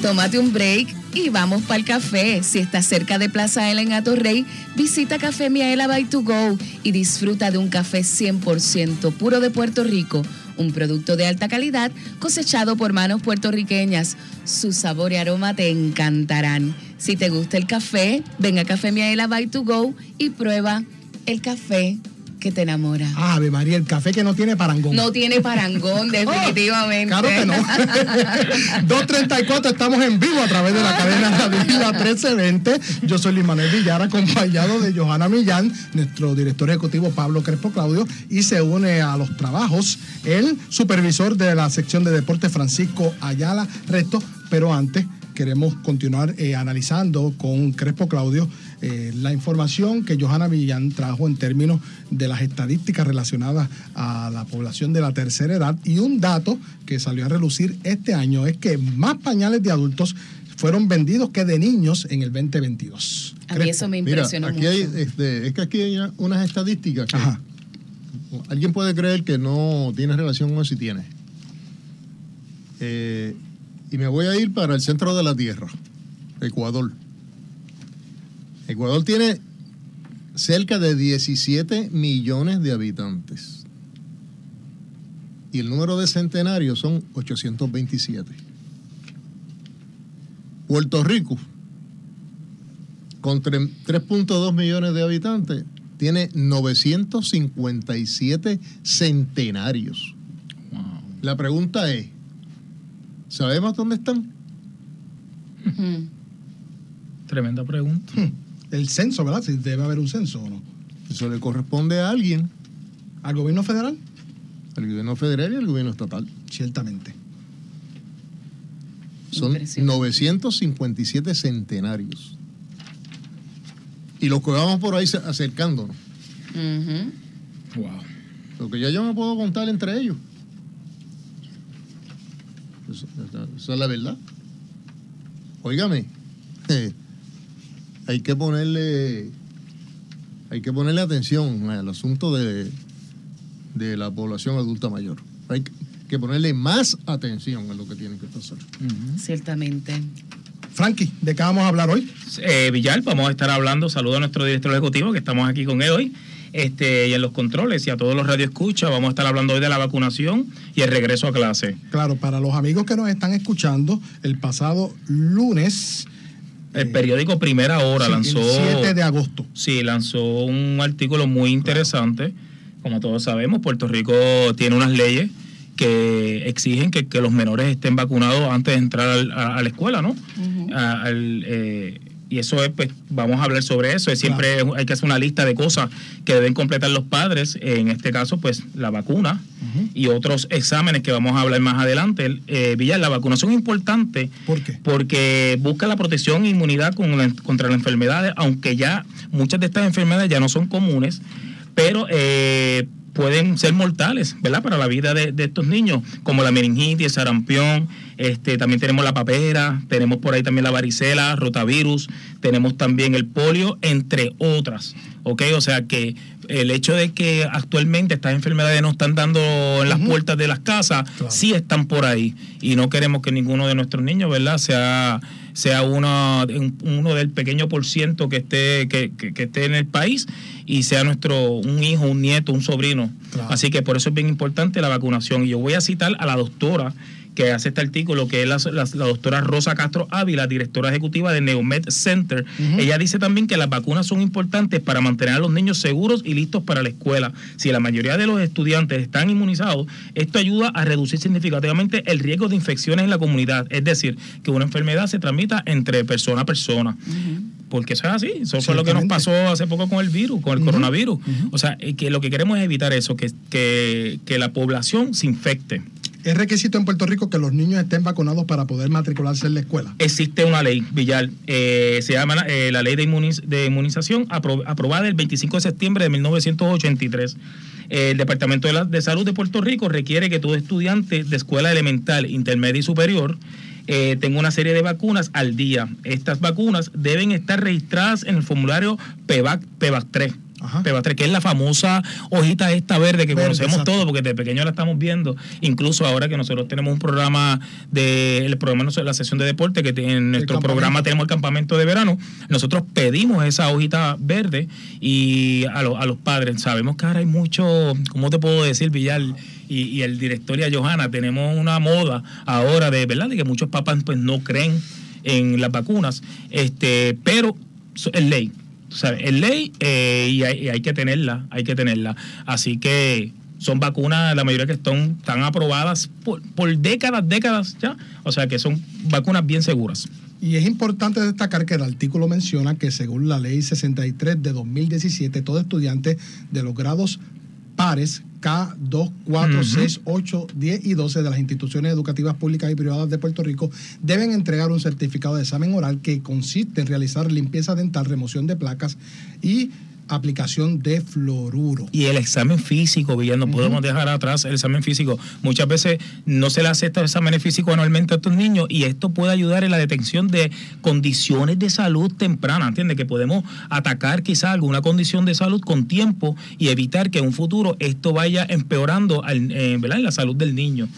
Tómate un break y vamos para el café. Si estás cerca de Plaza Aela en Atorrey, visita Café Miaela by to go y disfruta de un café 100% puro de Puerto Rico, un producto de alta calidad cosechado por manos puertorriqueñas. Su sabor y aroma te encantarán. Si te gusta el café, ven a Café Miaela by to go y prueba el café que te enamora. Ave María, el café que no tiene parangón. No tiene parangón, definitivamente. claro que no. 234, estamos en vivo a través de la cadena Radio 1320. Yo soy Luis Manuel Villar, acompañado de Johanna Millán, nuestro director ejecutivo Pablo Crespo Claudio, y se une a los trabajos el supervisor de la sección de deporte Francisco Ayala Resto, pero antes queremos continuar eh, analizando con Crespo Claudio eh, la información que Johanna Villán trajo en términos de las estadísticas relacionadas a la población de la tercera edad y un dato que salió a relucir este año es que más pañales de adultos fueron vendidos que de niños en el 2022. A mí eso me impresionó aquí Hay, este, es que aquí hay unas estadísticas que alguien puede creer que no tiene relación con si tiene. Eh, y me voy a ir para el centro de la Tierra, Ecuador. Ecuador tiene cerca de 17 millones de habitantes. Y el número de centenarios son 827. Puerto Rico, con 3.2 millones de habitantes, tiene 957 centenarios. La pregunta es, ¿sabemos dónde están? Tremenda pregunta. El censo, ¿verdad? Si debe haber un censo o no. Eso le corresponde a alguien. ¿Al gobierno federal? Al gobierno federal y al gobierno estatal. Ciertamente. Son 957 centenarios. Y los que vamos por ahí acercándonos. Wow. Lo que ya yo me puedo contar entre ellos. Esa, es la verdad. Óigame, hay que ponerle hay que ponerle atención al asunto de, de la población adulta mayor. Hay que ponerle más atención a lo que tienen que pasar. Ciertamente. Frankie, ¿de qué vamos a hablar hoy? Eh, Villar, vamos a estar hablando, saludo a nuestro director ejecutivo que estamos aquí con él hoy. Este, y en los controles y a todos los radioescuchas. Vamos a estar hablando hoy de la vacunación y el regreso a clase. Claro, para los amigos que nos están escuchando, el pasado lunes. El periódico Primera Hora lanzó. El 7 de agosto. Sí, lanzó un artículo muy interesante. Como todos sabemos, Puerto Rico tiene unas leyes que exigen que, los menores estén vacunados antes de entrar a, la escuela, ¿no? Eh, y eso es, pues, vamos a hablar sobre eso. Es siempre hay que hacer una lista de cosas que deben completar los padres. En este caso, pues, la vacuna y otros exámenes que vamos a hablar más adelante. Eh, Villar, la vacunación es importante. ¿Por qué? Porque busca la protección e inmunidad contra las enfermedades, aunque ya muchas de estas enfermedades ya no son comunes, pero eh, pueden ser mortales, ¿verdad? Para la vida de, estos niños, como la meningitis, sarampión, este, también tenemos la papera, tenemos por ahí también la varicela, rotavirus, tenemos también el polio, entre otras, ¿ok? O sea que el hecho de que actualmente estas enfermedades no están dando en las puertas de las casas, sí están por ahí y no queremos que ninguno de nuestros niños, ¿verdad? Sea sea uno, uno del pequeño por ciento que esté, que, esté en el país y sea nuestro un hijo, un nieto, un sobrino. Así que por eso es bien importante la vacunación. Y yo voy a citar a la doctora que hace este artículo, que es la, doctora Rosa Castro Ávila, directora ejecutiva de Neomed Center. Ella dice también que las vacunas son importantes para mantener a los niños seguros y listos para la escuela. Si la mayoría de los estudiantes están inmunizados, esto ayuda a reducir significativamente el riesgo de infecciones en la comunidad, es decir, que una enfermedad se transmita entre persona a persona. Porque eso es así, eso fue lo que nos pasó hace poco con el virus, con el coronavirus. O sea, eh, que lo que queremos es evitar eso, que, que, que la población se infecte. ¿Es requisito en Puerto Rico que los niños estén vacunados para poder matricularse en la escuela? Existe una ley, Villar, eh, se llama eh, la Ley de, Inmunización, aprobada el 25 de septiembre de 1983. el Departamento de, Salud de Puerto Rico requiere que todo estudiante de escuela elemental, intermedia y superior eh, tenga una serie de vacunas al día. Estas vacunas deben estar registradas en el formulario PEVAC, PEVAC 3 que es la famosa hojita esta verde que conocemos todos, porque de pequeño la estamos viendo. Incluso ahora que nosotros tenemos un programa de el programa de la sesión de deporte, que en nuestro programa tenemos el campamento de verano, nosotros pedimos esa hojita verde y a, a los padres. Sabemos que ahora hay mucho, ¿cómo te puedo decir, Villar? Y, el director y a Johanna, tenemos una moda ahora de verdad de que muchos papás pues no creen en las vacunas, este, pero es ley es ley eh, y, hay, que tenerla, hay que tenerla. Así que son vacunas, la mayoría que están, están aprobadas por, décadas, décadas ya. O sea que son vacunas bien seguras. Y es importante destacar que el artículo menciona que según la ley 63 de 2017, todo estudiante de los grados pares K, 2, 4, 6, 8, 10 y 12 de las instituciones educativas públicas y privadas de Puerto Rico deben entregar un certificado de examen oral que consiste en realizar limpieza dental, remoción de placas y aplicación de fluoruro. Y el examen físico, Villar, no podemos dejar atrás el examen físico. Muchas veces no se le hace estos exámenes físicos anualmente a estos niños y esto puede ayudar en la detección de condiciones de salud temprana, ¿entiendes? Que podemos atacar quizá alguna condición de salud con tiempo y evitar que en un futuro esto vaya empeorando eh, en la salud del niño.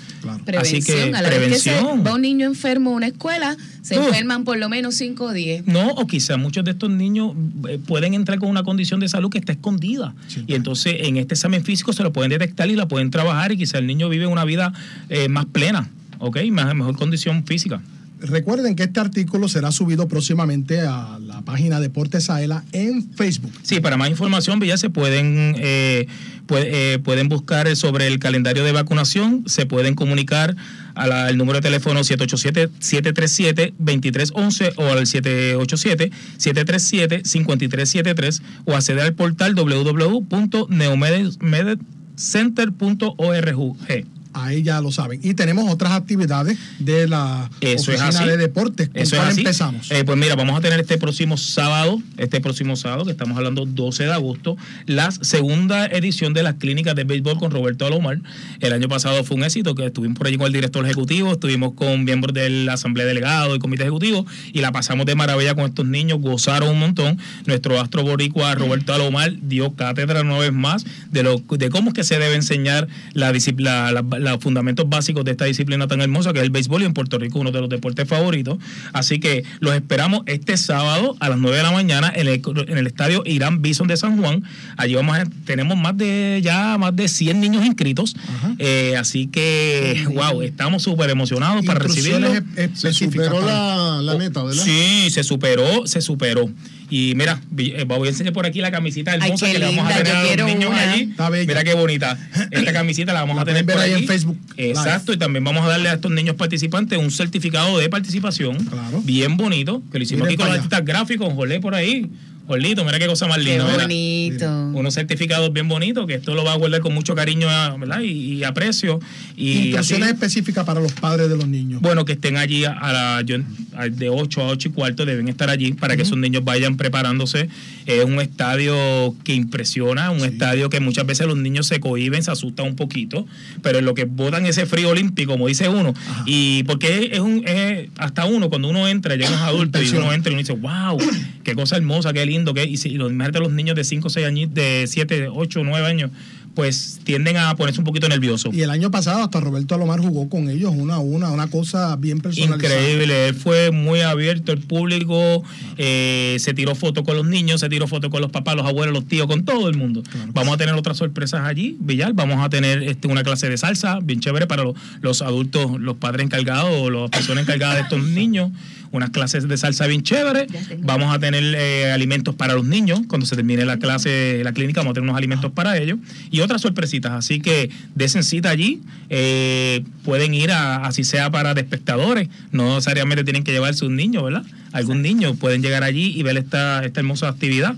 Así que a la prevención. va un niño enfermo a una escuela, se enferman por lo menos 5 o 10. No, o quizá muchos de estos niños eh, pueden entrar con una condición condición de salud que está escondida. Y entonces en este examen físico se lo pueden detectar y la pueden trabajar y quizá el niño vive una vida eh, más plena, ¿ok? Más, mejor condición física. Recuerden que este artículo será subido próximamente a la página Deportes Aela en Facebook. Sí, para más información ya se pueden, eh, eh, pueden buscar sobre el calendario de vacunación, se pueden comunicar al número de teléfono 787-737-2311 o al 787-737-5373 o acceder al portal www.neomedcenter.org ahí ya lo saben. Y tenemos otras actividades de la Oficina de Deportes. ¿Con Eso empezamos? Eh, pues mira, vamos a tener este próximo sábado, este próximo sábado, que estamos hablando 12 de agosto, la segunda edición de las clínicas de béisbol con Roberto Alomar. El año pasado fue un éxito, que estuvimos por allí con el director ejecutivo, estuvimos con miembros de la Asamblea Delegado y Comité Ejecutivo, y la pasamos de maravilla con estos niños, gozaron un montón. Nuestro astro boricua Roberto Alomar dio cátedra una vez más de, lo, de cómo es que se debe enseñar la disciplina, la los fundamentos básicos de esta disciplina tan hermosa que es el béisbol y en Puerto Rico uno de los deportes favoritos. Así que los esperamos este sábado a las 9 de la mañana en el, en el estadio Irán Bison de San Juan. Allí vamos a, tenemos más de ya más de 100 niños inscritos. Eh, así que, wow, estamos súper emocionados para recibirlos. Se superó la, la meta, ¿verdad? Sí, se superó, se superó. Y mira, eh, voy a enseñar por aquí la camisita hermosa que le vamos a tener a los niños allí. Mira qué bonita. Esta camisita la vamos a tener por ahí en Facebook. Exacto, y también vamos a darle a estos niños participantes un certificado de participación bien bonito, que lo hicimos aquí con los artistas gráficos, Jolé por ahí. Jorlito, mira qué cosa más linda. Qué bonito. Unos certificados bien bonitos, que esto lo va a guardar con mucho cariño ¿verdad? Y, aprecio. Y Instrucciones específicas para los padres de los niños. Bueno, que estén allí a la, de 8 a 8 y cuarto, deben estar allí para que esos niños vayan preparándose. Es un estadio que impresiona, un estadio que muchas veces los niños se cohiben, se asustan un poquito, pero en lo que botan ese frío olímpico, como dice uno, y porque es, un, es hasta uno, cuando uno entra, ya uno es adulto y uno entra y uno dice, wow, qué cosa hermosa, qué lindo que y si los, imagínate los niños de 5, 6 años, de 7, 8, 9 años, pues tienden a ponerse un poquito nerviosos. Y el año pasado hasta Roberto Alomar jugó con ellos una a una, una cosa bien personalizada. Increíble, él fue muy abierto, el público eh, se tiró fotos con los niños, se tiró fotos con los papás, los abuelos, los tíos, con todo el mundo. vamos a tener otras sorpresas allí, Villar, vamos a tener este, una clase de salsa bien chévere para los, los adultos, los padres encargados o las personas encargadas de estos niños unas clases de salsa bien chévere. Vamos a tener eh, alimentos para los niños. Cuando se termine la clase, la clínica, vamos a tener unos alimentos para ellos. Y otras sorpresitas. Así que desen cita allí. Eh, pueden ir a, así sea para de espectadores. No necesariamente tienen que llevar sus niños, ¿verdad? Algún niño pueden llegar allí y ver esta, esta hermosa actividad.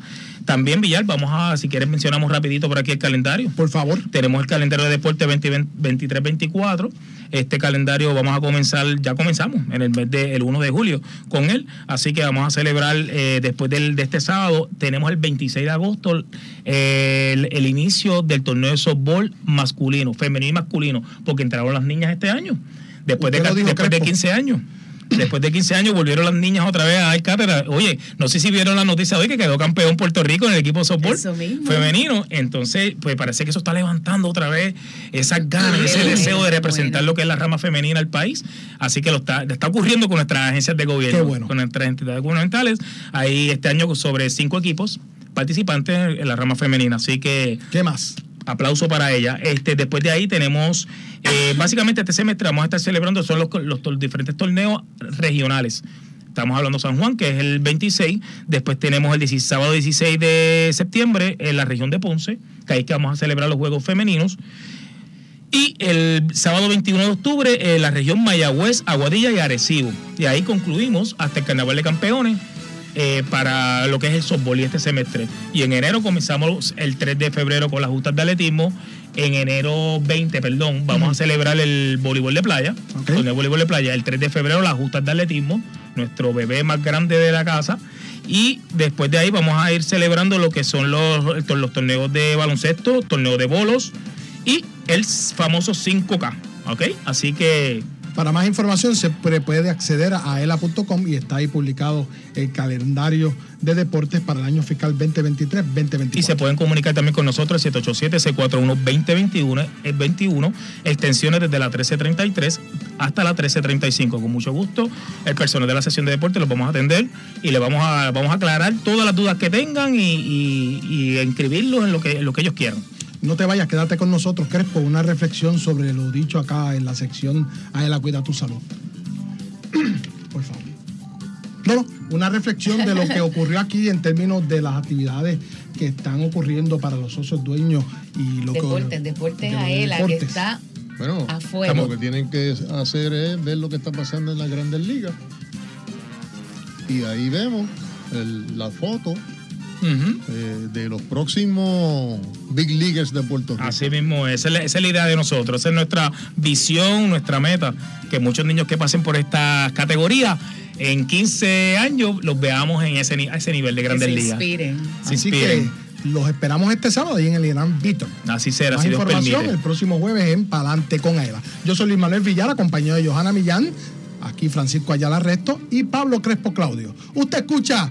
También, Villar, vamos a, si quieres, mencionamos rapidito por aquí el calendario. Por favor. Tenemos el calendario de deporte 23-24. Este calendario vamos a comenzar, ya comenzamos en el mes de 1 de julio con él. Así que vamos a celebrar eh, después del, de este sábado. Tenemos el 26 de agosto el, inicio del torneo de softball masculino, femenino y masculino, porque entraron las niñas este año. Después, de, después de 15 años después de 15 años volvieron las niñas otra vez a dar cátedra. Oye, no sé si vieron la noticia hoy que quedó campeón Puerto Rico en el equipo de softball femenino. Entonces, pues parece que eso está levantando otra vez esas ganas, ese deseo de representar lo que es la rama femenina del país. Así que lo está, está ocurriendo con nuestras agencias de gobierno, con nuestras entidades gubernamentales. Hay este año sobre cinco equipos participantes en la rama femenina. Así que. ¿Qué más? Aplauso para ella. Este, después de ahí tenemos, eh, básicamente este semestre vamos a estar celebrando son los, diferentes torneos regionales. Estamos hablando de San Juan, que es el 26. Después tenemos el sábado 16 de septiembre en la región de Ponce, que ahí que vamos a celebrar los Juegos Femeninos. Y el sábado 21 de octubre en la región Mayagüez, Aguadilla y Arecibo. Y ahí concluimos hasta el Carnaval de Campeones, eh, para lo que es el softball y este semestre. Y en enero comenzamos el 3 de febrero con las justas de atletismo. En enero 20, perdón, vamos a celebrar el voleibol de playa. Con el voleibol de playa. El 3 de febrero las justas de atletismo, nuestro bebé más grande de la casa. Y después de ahí vamos a ir celebrando lo que son los, los torneos de baloncesto, torneos de bolos y el famoso 5K. ¿Ok? Así que Para más información se puede acceder a aela.com y está ahí publicado el calendario de deportes para el año fiscal 2023-2024. Y se pueden comunicar también con nosotros 787-641-2021, 21, extensiones desde la 1333 hasta la 1335. Con mucho gusto, el personal de la sesión de deportes los vamos a atender y le vamos a, vamos a aclarar todas las dudas que tengan y, y, inscribirlos en lo que, en lo que ellos quieran. No te vayas, quédate con nosotros, Crespo, una reflexión sobre lo dicho acá en la sección la Cuida tu Salud. Por favor. No, una reflexión de lo que ocurrió aquí en términos de las actividades que están ocurriendo para los socios dueños y lo deportes, que... Deportes, Aela, que está bueno, afuera. Lo que tienen que hacer es ver lo que está pasando en las grandes ligas. Y ahí vemos la foto eh, de los próximos Big Leaguers de Puerto Rico. Así mismo, esa es, la, idea de nosotros, esa es nuestra visión, nuestra meta, que muchos niños que pasen por esta categoría en 15 años los veamos en ese, ese nivel de grandes ligas. Inspiren. Así que los esperamos este sábado ahí en el Irán Víctor. Así será, Más información el próximo jueves en Palante con Eva. Yo soy Luis Manuel Villar, acompañado de Johanna Millán, aquí Francisco Ayala Resto y Pablo Crespo Claudio. Usted escucha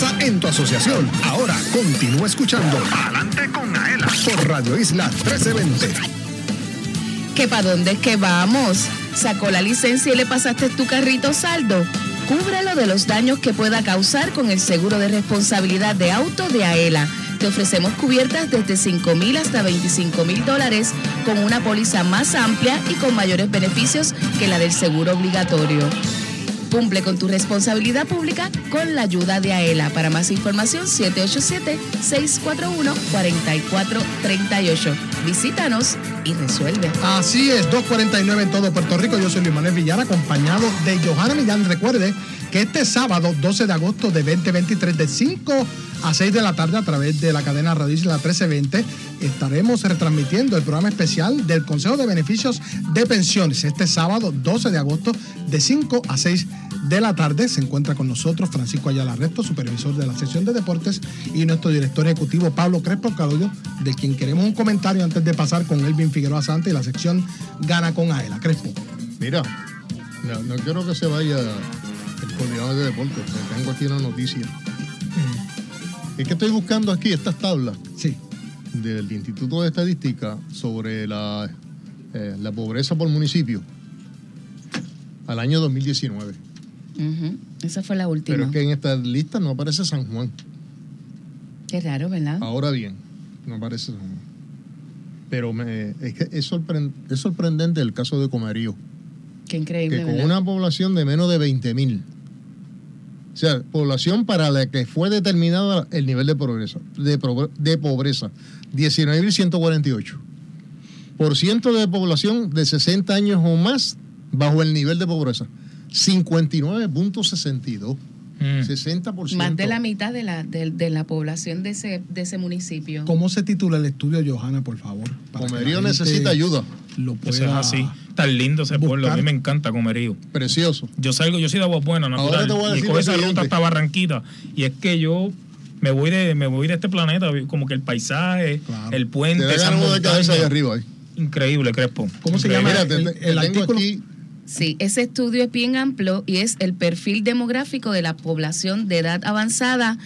Pasa en tu asociación. Ahora continúa escuchando Adelante con Aela por Radio Isla 1320. ¿Qué para dónde es que vamos? ¿Sacó la licencia y le pasaste tu carrito saldo? Cúbrelo de los daños que pueda causar con el seguro de responsabilidad de auto de AELA. Te ofrecemos cubiertas desde 5 mil hasta 25 mil dólares con una póliza más amplia y con mayores beneficios que la del seguro obligatorio. Cumple con tu responsabilidad pública con la ayuda de AELA. Para más información, 787-641-4438. Visítanos resuelve. Así es, 249 en todo Puerto Rico. Yo soy Luis Manuel Villar, acompañado de Johanna Millán. Recuerde que este sábado, 12 de agosto de 2023, de 5 a 6 de la tarde, a través de la cadena Radio Isla 1320, estaremos retransmitiendo el programa especial del Consejo de Beneficios de Pensiones. Este sábado, 12 de agosto, de 5 a 6 de la tarde. Se encuentra con nosotros Francisco Ayala Resto, supervisor de la sección de deportes, y nuestro director ejecutivo Pablo Crespo Claudio, de quien queremos un comentario antes de pasar con Elvin Figueroa Santa y la sección Gana con Aela. Crespo. Mira, no, quiero que se vaya el coordinador de deportes, tengo aquí una noticia. Es que estoy buscando aquí estas tablas. Sí. Del Instituto de Estadística sobre la, eh, la pobreza por municipio al año 2019. Esa fue la última. Pero es que en esta lista no aparece San Juan. Qué raro, ¿verdad? Ahora bien, no aparece San Juan. Pero me, es, que es, sorprendente el caso de Comerío. Qué increíble. Que con una población de menos de 20 mil, o sea, población para la que fue determinada el nivel de pobreza, de, de pobreza, 19.148. Por ciento de población de 60 años o más bajo el nivel de pobreza. 59.62. 60%. Mm. Más de la mitad de la, de, la población de ese, de ese municipio. ¿Cómo se titula el estudio, Johanna, por favor? Comerío necesita ayuda. Lo pueda es así. Tan lindo ese pueblo. A mí me encanta Comerío. Precioso. Yo salgo, yo soy de Agua Buena, natural. Ahora te voy a decir y cojo esa ruta hasta Barranquita. Y es que yo me voy de, me voy de este planeta, como que el paisaje, el puente. Te esa de cabeza ahí arriba. Ahí. Increíble, Crespo. ¿Cómo se llama? el, el artículo? Aquí Sí, ese estudio es bien amplio y es el perfil demográfico de la población de edad avanzada,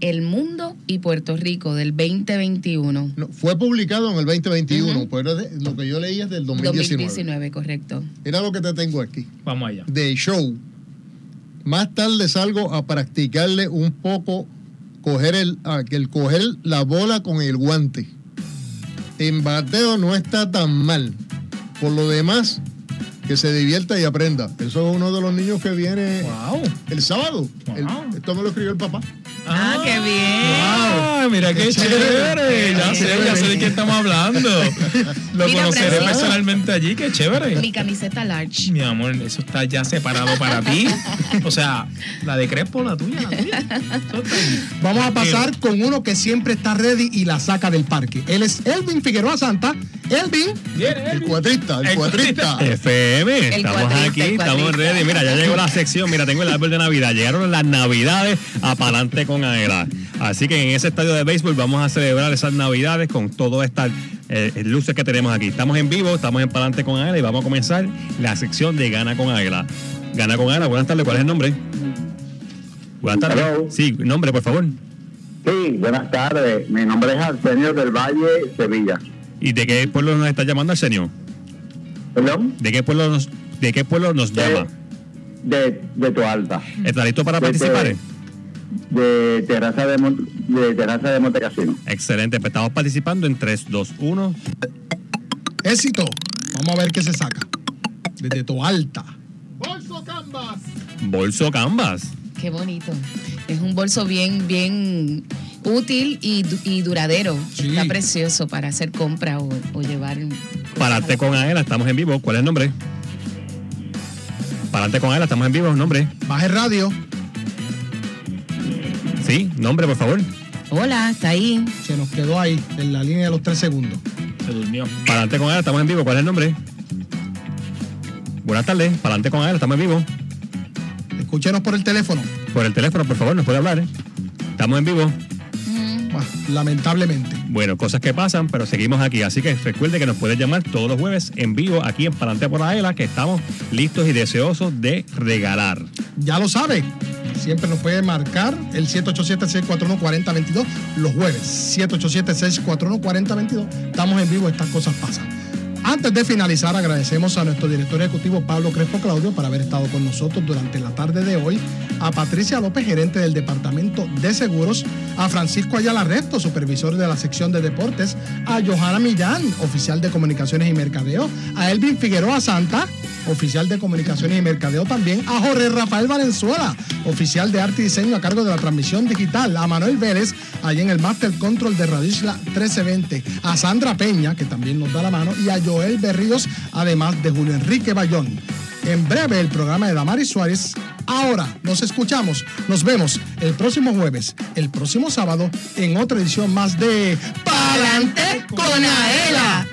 el mundo y Puerto Rico del 2021. fue publicado en el 2021, pero lo que yo leí es del 2019. 2019, correcto. Mira lo que te tengo aquí. Vamos allá. De show. Más tarde salgo a practicarle un poco coger el, el coger la bola con el guante. En bateo no está tan mal. Por lo demás, que se divierta y aprenda. Eso es uno de los niños que viene el sábado. esto me lo escribió el papá. Ah, qué bien. Ah, mira qué, chévere. Ya sé, ya sé de qué estamos hablando. Lo conoceré personalmente allí, qué chévere. Mi camiseta large. Mi amor, eso está ya separado para ti. O sea, la de Crespo, la tuya, la tuya. Vamos a pasar con uno que siempre está ready y la saca del parque. Él es Elvin Figueroa Santa. Elvin. El cuatrista, el cuatrista. FM, estamos aquí, estamos ready. Mira, ya llegó la sección. Mira, tengo el árbol de Navidad. Llegaron las Navidades a Palante con Así que en ese estadio de béisbol vamos a celebrar esas navidades con todas estas eh, luces que tenemos aquí. Estamos en vivo, estamos en Palante con Águila y vamos a comenzar la sección de Gana con Águila. Gana con Águila, buenas tardes, ¿cuál es el nombre? Buenas tardes. Sí, nombre, por favor. Sí, buenas tardes. Mi nombre es Arsenio del Valle, Sevilla. ¿Y de qué pueblo nos está llamando Arsenio? ¿Perdón? ¿De qué pueblo nos, de qué pueblo nos llama? De, de tu alta. ¿Está listo para participar? de Terraza de, de, terraza de Montecasino. Excelente, pues estamos participando en 3, 2, 1. Éxito. Vamos a ver qué se saca. Desde tu alta. Bolso Canvas. Bolso Canvas. Qué bonito. Es un bolso bien, bien útil y, y duradero. Está precioso para hacer compra o, o llevar. Pararte con Aela, estamos en vivo. ¿Cuál es el nombre? Pararte con Aela, estamos en vivo. ¿Nombre? Baje radio. Sí, nombre, por favor. Hola, está ahí. Se nos quedó ahí, en la línea de los tres segundos. Se durmió. Para adelante con él, estamos en vivo. ¿Cuál es el nombre? Buenas tardes, para adelante con él, estamos en vivo. Escúchenos por el teléfono. Por el teléfono, por favor, nos puede hablar. ¿eh? Estamos en vivo. lamentablemente. Bueno, cosas que pasan, pero seguimos aquí. Así que recuerde que nos puede llamar todos los jueves en vivo aquí en Palante por Aela, que estamos listos y deseosos de regalar. Ya lo sabe siempre nos puede marcar el 787-641-4022 los jueves. 787-641-4022. Estamos en vivo, estas cosas pasan. Antes de finalizar, agradecemos a nuestro director ejecutivo Pablo Crespo Claudio por haber estado con nosotros durante la tarde de hoy, a Patricia López, gerente del Departamento de Seguros, a Francisco Ayala Resto, supervisor de la sección de deportes, a Johanna Millán, oficial de comunicaciones y mercadeo, a Elvin Figueroa Santa, oficial de comunicaciones y mercadeo también, a Jorge Rafael Valenzuela, oficial de arte y diseño a cargo de la transmisión digital, a Manuel Vélez, allí en el Master Control de Radio Isla 1320, a Sandra Peña, que también nos da la mano, y a Joel Berríos, además de Julio Enrique Bayón. En breve el programa de Damaris Suárez. Ahora nos escuchamos, nos vemos el próximo jueves, el próximo sábado, en otra edición más de Palante con Aela.